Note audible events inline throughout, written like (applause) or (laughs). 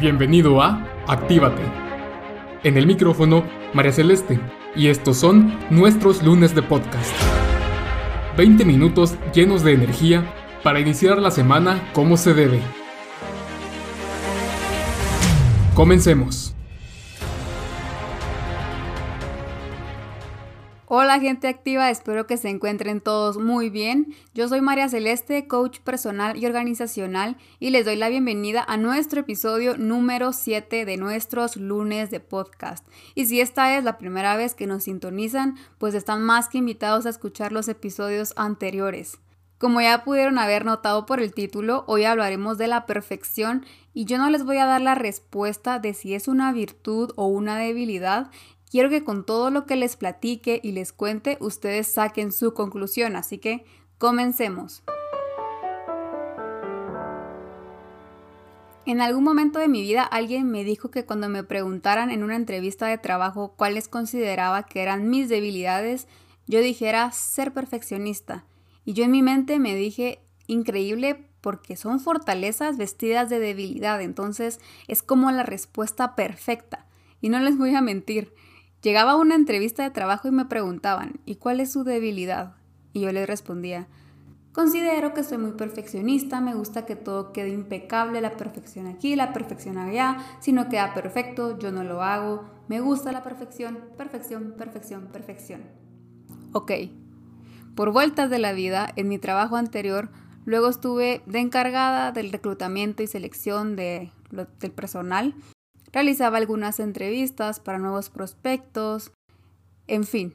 Bienvenido a Actívate. En el micrófono, María Celeste, y estos son nuestros lunes de podcast. 20 minutos llenos de energía para iniciar la semana como se debe. Comencemos. Hola gente activa, espero que se encuentren todos muy bien. Yo soy María Celeste, coach personal y organizacional y les doy la bienvenida a nuestro episodio número 7 de nuestros lunes de podcast. Y si esta es la primera vez que nos sintonizan, pues están más que invitados a escuchar los episodios anteriores. Como ya pudieron haber notado por el título, hoy hablaremos de la perfección y yo no les voy a dar la respuesta de si es una virtud o una debilidad, Quiero que con todo lo que les platique y les cuente, ustedes saquen su conclusión, así que comencemos. En algún momento de mi vida alguien me dijo que cuando me preguntaran en una entrevista de trabajo cuáles consideraba que eran mis debilidades, yo dijera ser perfeccionista. Y yo en mi mente me dije, increíble porque son fortalezas vestidas de debilidad, entonces es como la respuesta perfecta. Y no les voy a mentir, Llegaba a una entrevista de trabajo y me preguntaban, ¿y cuál es su debilidad? Y yo les respondía, considero que soy muy perfeccionista, me gusta que todo quede impecable, la perfección aquí, la perfección allá, si no queda perfecto, yo no lo hago, me gusta la perfección, perfección, perfección, perfección. Ok, por vueltas de la vida, en mi trabajo anterior, luego estuve de encargada del reclutamiento y selección de, del personal Realizaba algunas entrevistas para nuevos prospectos, en fin.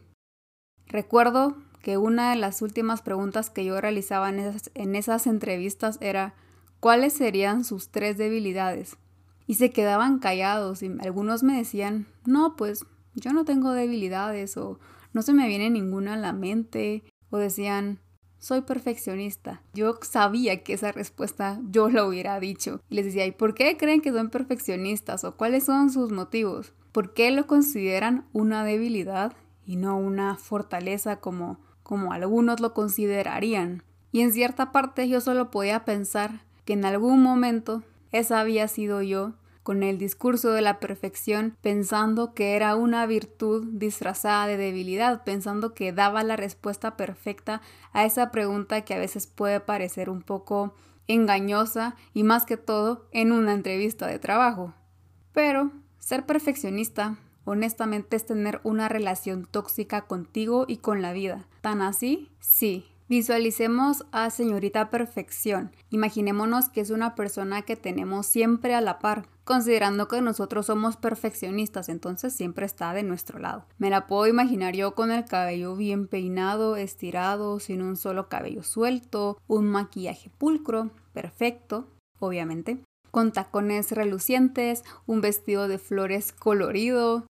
Recuerdo que una de las últimas preguntas que yo realizaba en esas, en esas entrevistas era ¿cuáles serían sus tres debilidades? Y se quedaban callados y algunos me decían, no, pues yo no tengo debilidades o no se me viene ninguna a la mente o decían, soy perfeccionista. Yo sabía que esa respuesta yo la hubiera dicho. Les decía, ¿y por qué creen que son perfeccionistas? ¿O cuáles son sus motivos? ¿Por qué lo consideran una debilidad y no una fortaleza como, como algunos lo considerarían? Y en cierta parte yo solo podía pensar que en algún momento esa había sido yo con el discurso de la perfección, pensando que era una virtud disfrazada de debilidad, pensando que daba la respuesta perfecta a esa pregunta que a veces puede parecer un poco engañosa y más que todo en una entrevista de trabajo. Pero ser perfeccionista honestamente es tener una relación tóxica contigo y con la vida. ¿Tan así? Sí, Visualicemos a señorita perfección. Imaginémonos que es una persona que tenemos siempre a la par, considerando que nosotros somos perfeccionistas, entonces siempre está de nuestro lado. Me la puedo imaginar yo con el cabello bien peinado, estirado, sin un solo cabello suelto, un maquillaje pulcro, perfecto, obviamente, con tacones relucientes, un vestido de flores colorido,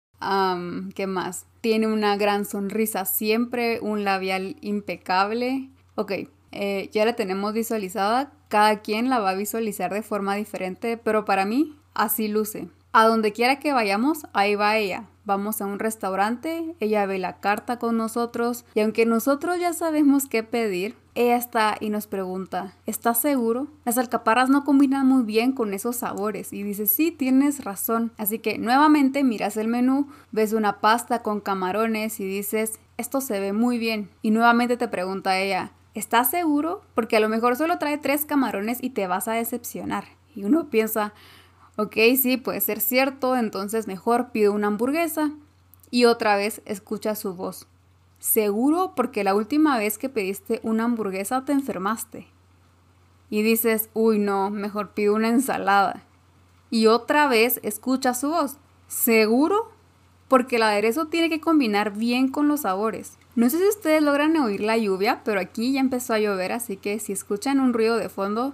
¿Qué más? Tiene una gran sonrisa siempre, un labial impecable. Ok, eh, ya la tenemos visualizada. Cada quien la va a visualizar de forma diferente, pero para mí así luce. A donde quiera que vayamos, ahí va ella. Vamos a un restaurante, ella ve la carta con nosotros y aunque nosotros ya sabemos qué pedir, ella está y nos pregunta, ¿estás seguro? Las alcaparras no combinan muy bien con esos sabores y dice, sí, tienes razón. Así que nuevamente miras el menú, ves una pasta con camarones y dices, esto se ve muy bien. Y nuevamente te pregunta ella, ¿estás seguro? Porque a lo mejor solo trae tres camarones y te vas a decepcionar. Y uno piensa, Ok, sí, puede ser cierto, entonces mejor pido una hamburguesa. Y otra vez escucha su voz. Seguro porque la última vez que pediste una hamburguesa te enfermaste. Y dices, uy no, mejor pido una ensalada. Y otra vez escucha su voz. ¿Seguro? Porque el aderezo tiene que combinar bien con los sabores. No sé si ustedes logran oír la lluvia, pero aquí ya empezó a llover, así que si escuchan un ruido de fondo,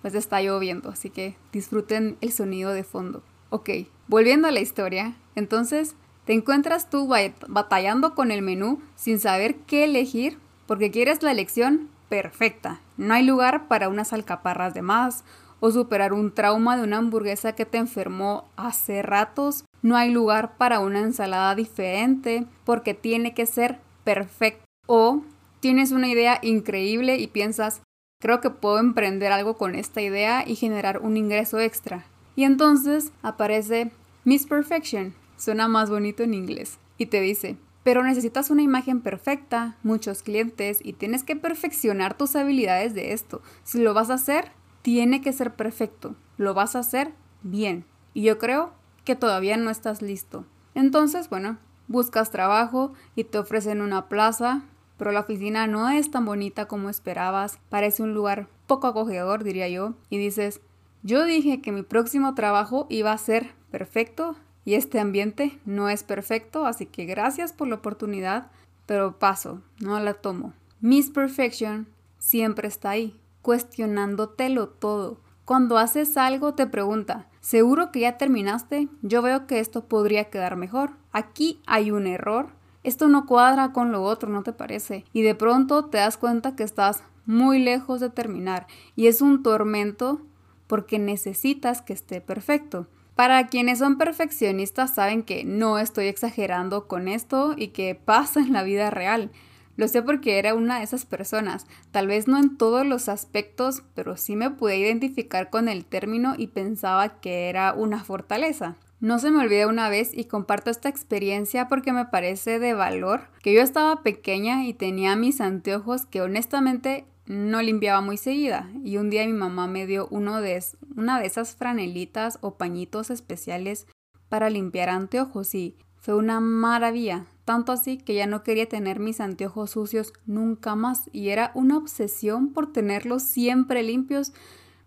pues está lloviendo, así que disfruten el sonido de fondo. Ok, volviendo a la historia, entonces te encuentras tú batallando con el menú sin saber qué elegir porque quieres la elección perfecta. No hay lugar para unas alcaparras de más o superar un trauma de una hamburguesa que te enfermó hace ratos. No hay lugar para una ensalada diferente porque tiene que ser perfecto. O tienes una idea increíble y piensas, Creo que puedo emprender algo con esta idea y generar un ingreso extra. Y entonces aparece Miss Perfection, suena más bonito en inglés, y te dice, pero necesitas una imagen perfecta, muchos clientes y tienes que perfeccionar tus habilidades de esto. Si lo vas a hacer, tiene que ser perfecto. Lo vas a hacer bien. Y yo creo que todavía no estás listo. Entonces, bueno, buscas trabajo y te ofrecen una plaza, pero la oficina no es tan bonita como esperabas. Parece un lugar poco acogedor, diría yo. Y dices, yo dije que mi próximo trabajo iba a ser perfecto y este ambiente no es perfecto, así que gracias por la oportunidad, pero paso, no la tomo. Miss Perfection siempre está ahí, cuestionándotelo todo. Cuando haces algo te pregunta, ¿seguro que ya terminaste? Yo veo que esto podría quedar mejor. Aquí hay un error. Esto no cuadra con lo otro, ¿no te parece? Y de pronto te das cuenta que estás muy lejos de terminar y es un tormento porque necesitas que esté perfecto. Para quienes son perfeccionistas saben que no estoy exagerando con esto y que pasa en la vida real. Lo sé porque era una de esas personas, tal vez no en todos los aspectos, pero sí me pude identificar con el término y pensaba que era una fortaleza. No se me olvide una vez y comparto esta experiencia porque me parece de valor que yo estaba pequeña y tenía mis anteojos que honestamente no limpiaba muy seguida y un día mi mamá me dio uno de, una de esas franelitas o pañitos especiales para limpiar anteojos y fue una maravilla, tanto así que ya no quería tener mis anteojos sucios nunca más y era una obsesión por tenerlos siempre limpios.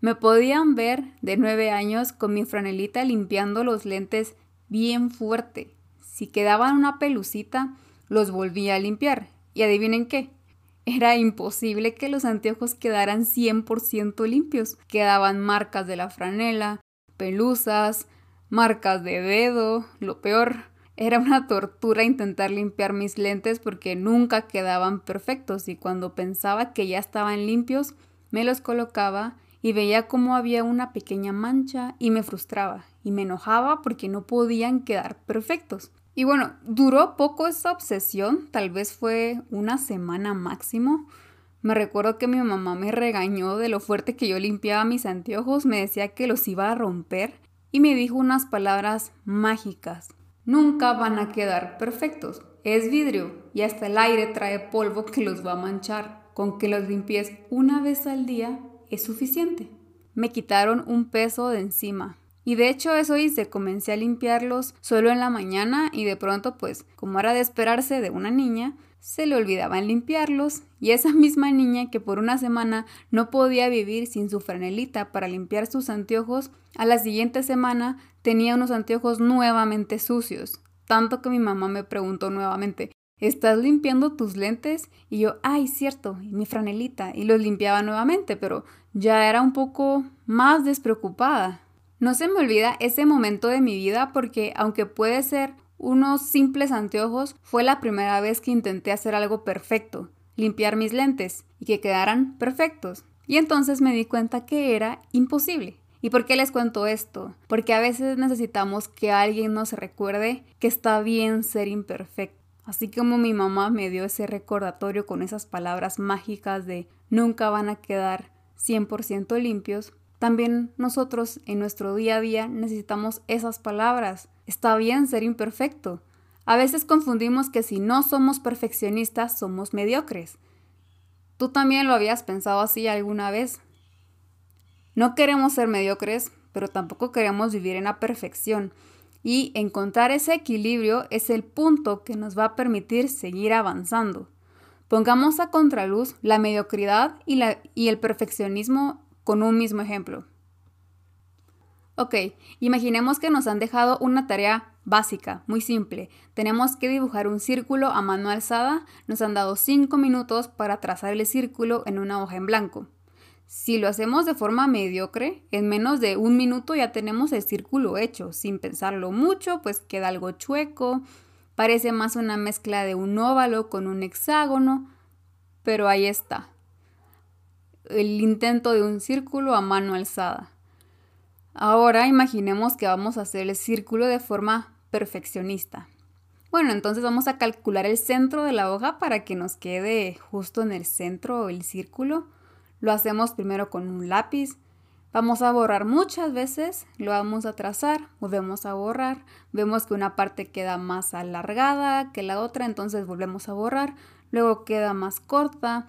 Me podían ver de nueve años con mi franelita limpiando los lentes bien fuerte. Si quedaban una pelucita, los volvía a limpiar. Y adivinen qué, era imposible que los anteojos quedaran 100% limpios. Quedaban marcas de la franela, pelusas, marcas de dedo, lo peor. Era una tortura intentar limpiar mis lentes porque nunca quedaban perfectos y cuando pensaba que ya estaban limpios, me los colocaba y veía cómo había una pequeña mancha y me frustraba y me enojaba porque no podían quedar perfectos. Y bueno, duró poco esa obsesión, tal vez fue una semana máximo. Me recuerdo que mi mamá me regañó de lo fuerte que yo limpiaba mis anteojos, me decía que los iba a romper y me dijo unas palabras mágicas. Nunca van a quedar perfectos. Es vidrio y hasta el aire trae polvo que los va a manchar. Con que los limpies una vez al día es suficiente. Me quitaron un peso de encima. Y de hecho eso hice, comencé a limpiarlos solo en la mañana y de pronto pues como era de esperarse de una niña, se le olvidaban limpiarlos y esa (laughs) misma niña que por una semana no podía vivir sin su franelita para limpiar sus anteojos, a la siguiente semana tenía unos anteojos nuevamente sucios. Tanto que mi mamá me preguntó nuevamente, ¿estás limpiando tus lentes? Y yo, ay, cierto, mi franelita. Y los limpiaba nuevamente, pero ya era un poco más despreocupada. No se me olvida ese momento de mi vida porque aunque puede ser unos simples anteojos, fue la primera vez que intenté hacer algo perfecto, limpiar mis lentes y que quedaran perfectos. Y entonces me di cuenta que era imposible. ¿Y por qué les cuento esto? Porque a veces necesitamos que alguien nos recuerde que está bien ser imperfecto. Así como mi mamá me dio ese recordatorio con esas palabras mágicas de nunca van a quedar 100% limpios, también nosotros en nuestro día a día necesitamos esas palabras. Está bien ser imperfecto. A veces confundimos que si no somos perfeccionistas somos mediocres. ¿Tú también lo habías pensado así alguna vez? No queremos ser mediocres, pero tampoco queremos vivir en la perfección. Y encontrar ese equilibrio es el punto que nos va a permitir seguir avanzando. Pongamos a contraluz la mediocridad y, y el perfeccionismo con un mismo ejemplo. Ok, imaginemos que nos han dejado una tarea básica, muy simple. Tenemos que dibujar un círculo a mano alzada. Nos han dado 5 minutos para trazar el círculo en una hoja en blanco. Si lo hacemos de forma mediocre, en menos de un minuto ya tenemos el círculo hecho. Sin pensarlo mucho, pues queda algo chueco. Parece más una mezcla de un óvalo con un hexágono. Pero ahí está el intento de un círculo a mano alzada. Ahora imaginemos que vamos a hacer el círculo de forma perfeccionista. Bueno, entonces vamos a calcular el centro de la hoja para que nos quede justo en el centro el círculo. Lo hacemos primero con un lápiz, Vamos a borrar muchas veces, lo vamos a trazar, volvemos a borrar, vemos que una parte queda más alargada que la otra, entonces volvemos a borrar, luego queda más corta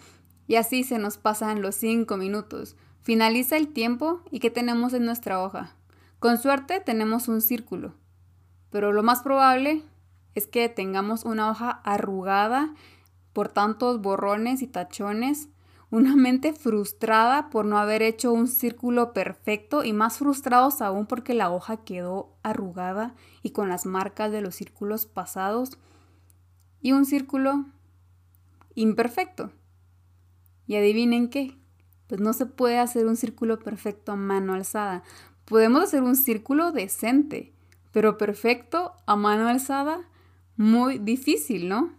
y así se nos pasan los 5 minutos. Finaliza el tiempo y ¿qué tenemos en nuestra hoja? Con suerte tenemos un círculo, pero lo más probable es que tengamos una hoja arrugada por tantos borrones y tachones una mente frustrada por no haber hecho un círculo perfecto y más frustrados aún porque la hoja quedó arrugada y con las marcas de los círculos pasados y un círculo imperfecto. Y adivinen qué, pues no se puede hacer un círculo perfecto a mano alzada. Podemos hacer un círculo decente, pero perfecto a mano alzada, muy difícil, ¿no?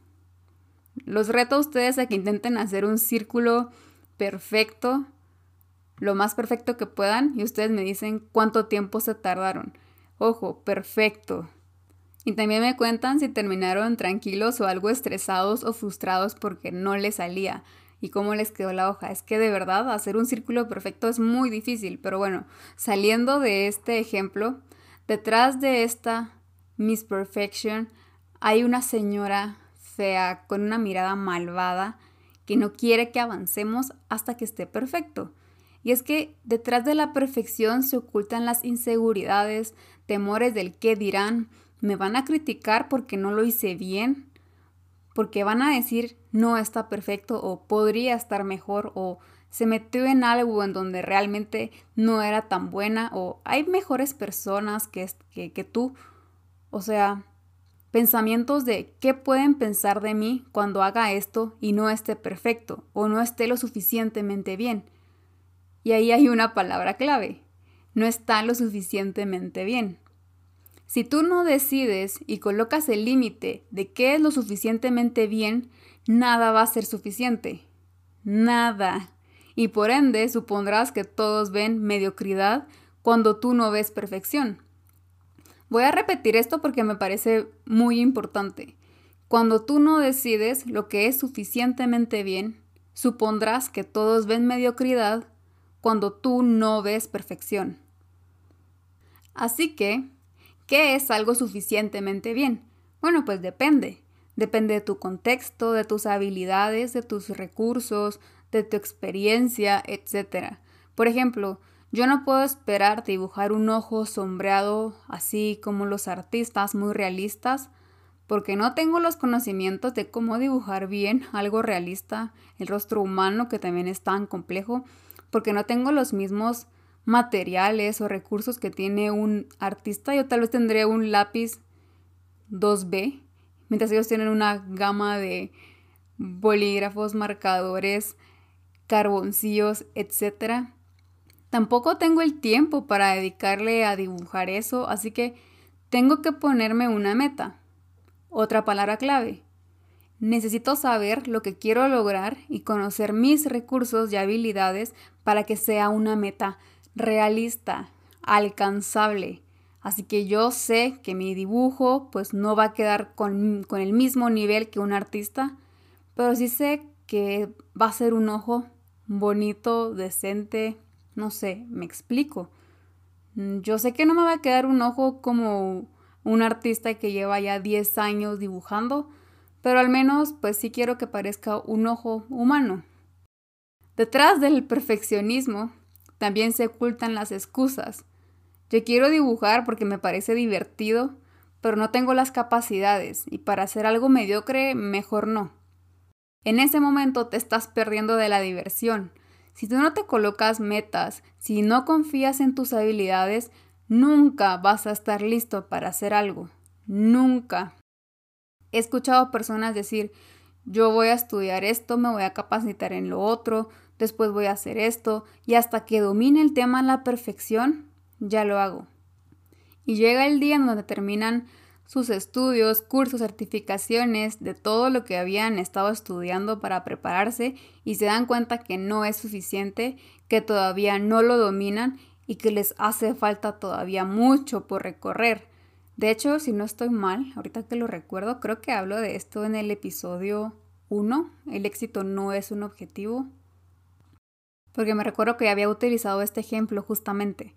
Los reto a ustedes a que intenten hacer un círculo perfecto, lo más perfecto que puedan, y ustedes me dicen cuánto tiempo se tardaron. Ojo, perfecto. Y también me cuentan si terminaron tranquilos o algo estresados o frustrados porque no les salía y cómo les quedó la hoja. Es que de verdad hacer un círculo perfecto es muy difícil, pero bueno, saliendo de este ejemplo, detrás de esta Miss Perfection hay una señora fea, con una mirada malvada, que no quiere que avancemos hasta que esté perfecto. Y es que detrás de la perfección se ocultan las inseguridades, temores del qué dirán, me van a criticar porque no lo hice bien, porque van a decir no está perfecto o podría estar mejor o se metió en algo en donde realmente no era tan buena o hay mejores personas que, que, que tú. O sea, Pensamientos de qué pueden pensar de mí cuando haga esto y no esté perfecto o no esté lo suficientemente bien. Y ahí hay una palabra clave. No está lo suficientemente bien. Si tú no decides y colocas el límite de qué es lo suficientemente bien, nada va a ser suficiente. Nada. Y por ende supondrás que todos ven mediocridad cuando tú no ves perfección. Voy a repetir esto porque me parece muy importante. Cuando tú no decides lo que es suficientemente bien, supondrás que todos ven mediocridad cuando tú no ves perfección. Así que, ¿qué es algo suficientemente bien? Bueno, pues depende. Depende de tu contexto, de tus habilidades, de tus recursos, de tu experiencia, etc. Por ejemplo, yo no puedo esperar dibujar un ojo sombreado así como los artistas muy realistas, porque no tengo los conocimientos de cómo dibujar bien algo realista, el rostro humano que también es tan complejo, porque no tengo los mismos materiales o recursos que tiene un artista. Yo tal vez tendré un lápiz 2B, mientras ellos tienen una gama de bolígrafos, marcadores, carboncillos, etcétera. Tampoco tengo el tiempo para dedicarle a dibujar eso, así que tengo que ponerme una meta. Otra palabra clave. Necesito saber lo que quiero lograr y conocer mis recursos y habilidades para que sea una meta realista, alcanzable. Así que yo sé que mi dibujo pues no va a quedar con, con el mismo nivel que un artista, pero sí sé que va a ser un ojo bonito, decente, no sé, me explico. Mm, yo sé que no me va a quedar un ojo como un artista que lleva ya 10 años dibujando, pero al menos pues sí quiero que parezca un ojo humano. Detrás del perfeccionismo también se ocultan las excusas. Yo quiero dibujar porque me parece divertido, pero no tengo las capacidades y para hacer algo mediocre mejor no. En ese momento te estás perdiendo de la diversión, si tú no te colocas metas, si no confías en tus habilidades, nunca vas a estar listo para hacer algo. Nunca. He escuchado personas decir, yo voy a estudiar esto, me voy a capacitar en lo otro, después voy a hacer esto, y hasta que domine el tema a la perfección, ya lo hago. Y llega el día en donde terminan sus estudios, cursos, certificaciones, de todo lo que habían estado estudiando para prepararse y se dan cuenta que no es suficiente, que todavía no lo dominan y que les hace falta todavía mucho por recorrer. De hecho, si no estoy mal, ahorita que lo recuerdo, creo que hablo de esto en el episodio 1, el éxito no es un objetivo. porque me recuerdo que había utilizado este ejemplo justamente,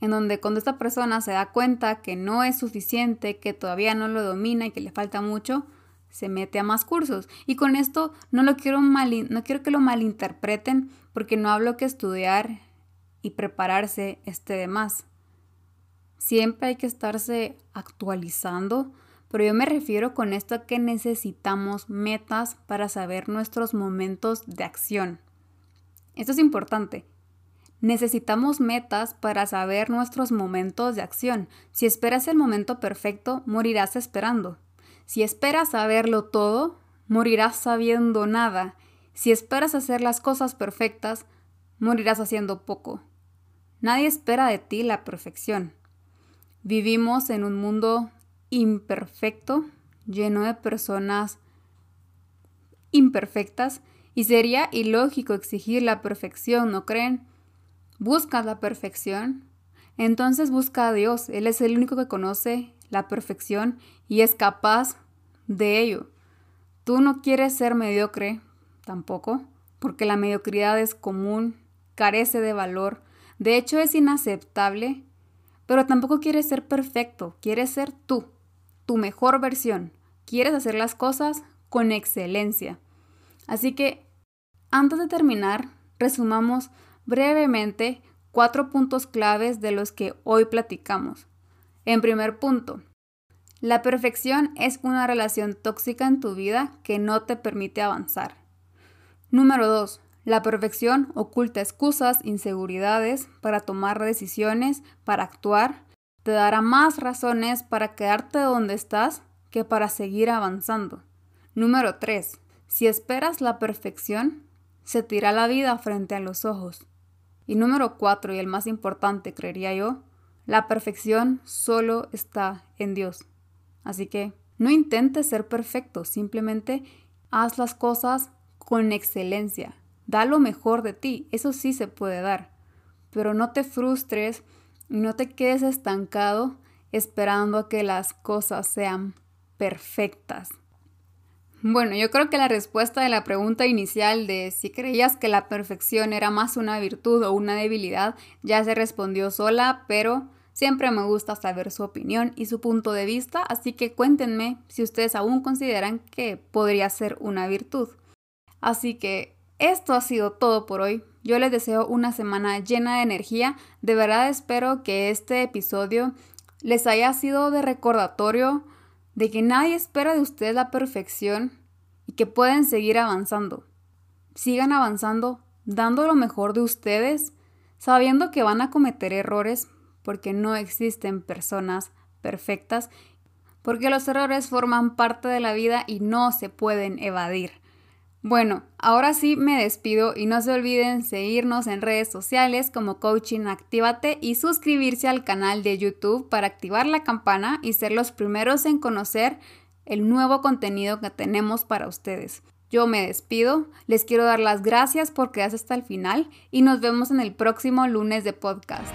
en donde cuando esta persona se da cuenta que no es suficiente, que todavía no lo domina y que le falta mucho, se mete a más cursos. Y con esto no lo quiero mal, no quiero que lo malinterpreten porque no hablo que estudiar y prepararse esté de más. Siempre hay que estarse actualizando, pero yo me refiero con esto a que necesitamos metas para saber nuestros momentos de acción. Esto es importante. Necesitamos metas para saber nuestros momentos de acción. Si esperas el momento perfecto, morirás esperando. Si esperas saberlo todo, morirás sabiendo nada. Si esperas hacer las cosas perfectas, morirás haciendo poco. Nadie espera de ti la perfección. Vivimos en un mundo imperfecto, lleno de personas imperfectas, y sería ilógico exigir la perfección, ¿no creen? ¿Buscas la perfección? Entonces busca a Dios. Él es el único que conoce la perfección y es capaz de ello. Tú no quieres ser mediocre tampoco, porque la mediocridad es común, carece de valor, de hecho es inaceptable, pero tampoco quieres ser perfecto, quieres ser tú, tu mejor versión, quieres hacer las cosas con excelencia. Así que, antes de terminar, resumamos brevemente cuatro puntos claves de los que hoy platicamos. En primer punto, la perfección es una relación tóxica en tu vida que no te permite avanzar. Número 2. La perfección oculta excusas, inseguridades para tomar decisiones, para actuar. Te dará más razones para quedarte donde estás que para seguir avanzando. Número 3. Si esperas la perfección, se te irá la vida frente a los ojos. Y número 4, y el más importante, creería yo, la perfección solo está en Dios. Así que no intentes ser perfecto, simplemente haz las cosas con excelencia. Da lo mejor de ti, eso sí se puede dar. Pero no te frustres y no te quedes estancado esperando a que las cosas sean perfectas. Bueno, yo creo que la respuesta de la pregunta inicial de si creías que la perfección era más una virtud o una debilidad ya se respondió sola, pero Siempre me gusta saber su opinión y su punto de vista, así que cuéntenme si ustedes aún consideran que podría ser una virtud. Así que esto ha sido todo por hoy. Yo les deseo una semana llena de energía. De verdad espero que este episodio les haya sido de recordatorio de que nadie espera de ustedes la perfección y que pueden seguir avanzando. Sigan avanzando, dando lo mejor de ustedes, sabiendo que van a cometer errores, porque no existen personas perfectas, porque los errores forman parte de la vida y no se pueden evadir. Bueno, ahora sí me despido y no se olviden seguirnos en redes sociales como Coaching Actívate y suscribirse al canal de YouTube para activar la campana y ser los primeros en conocer el nuevo contenido que tenemos para ustedes. Yo me despido, les quiero dar las gracias por quedarse hasta el final y nos vemos en el próximo lunes de podcast.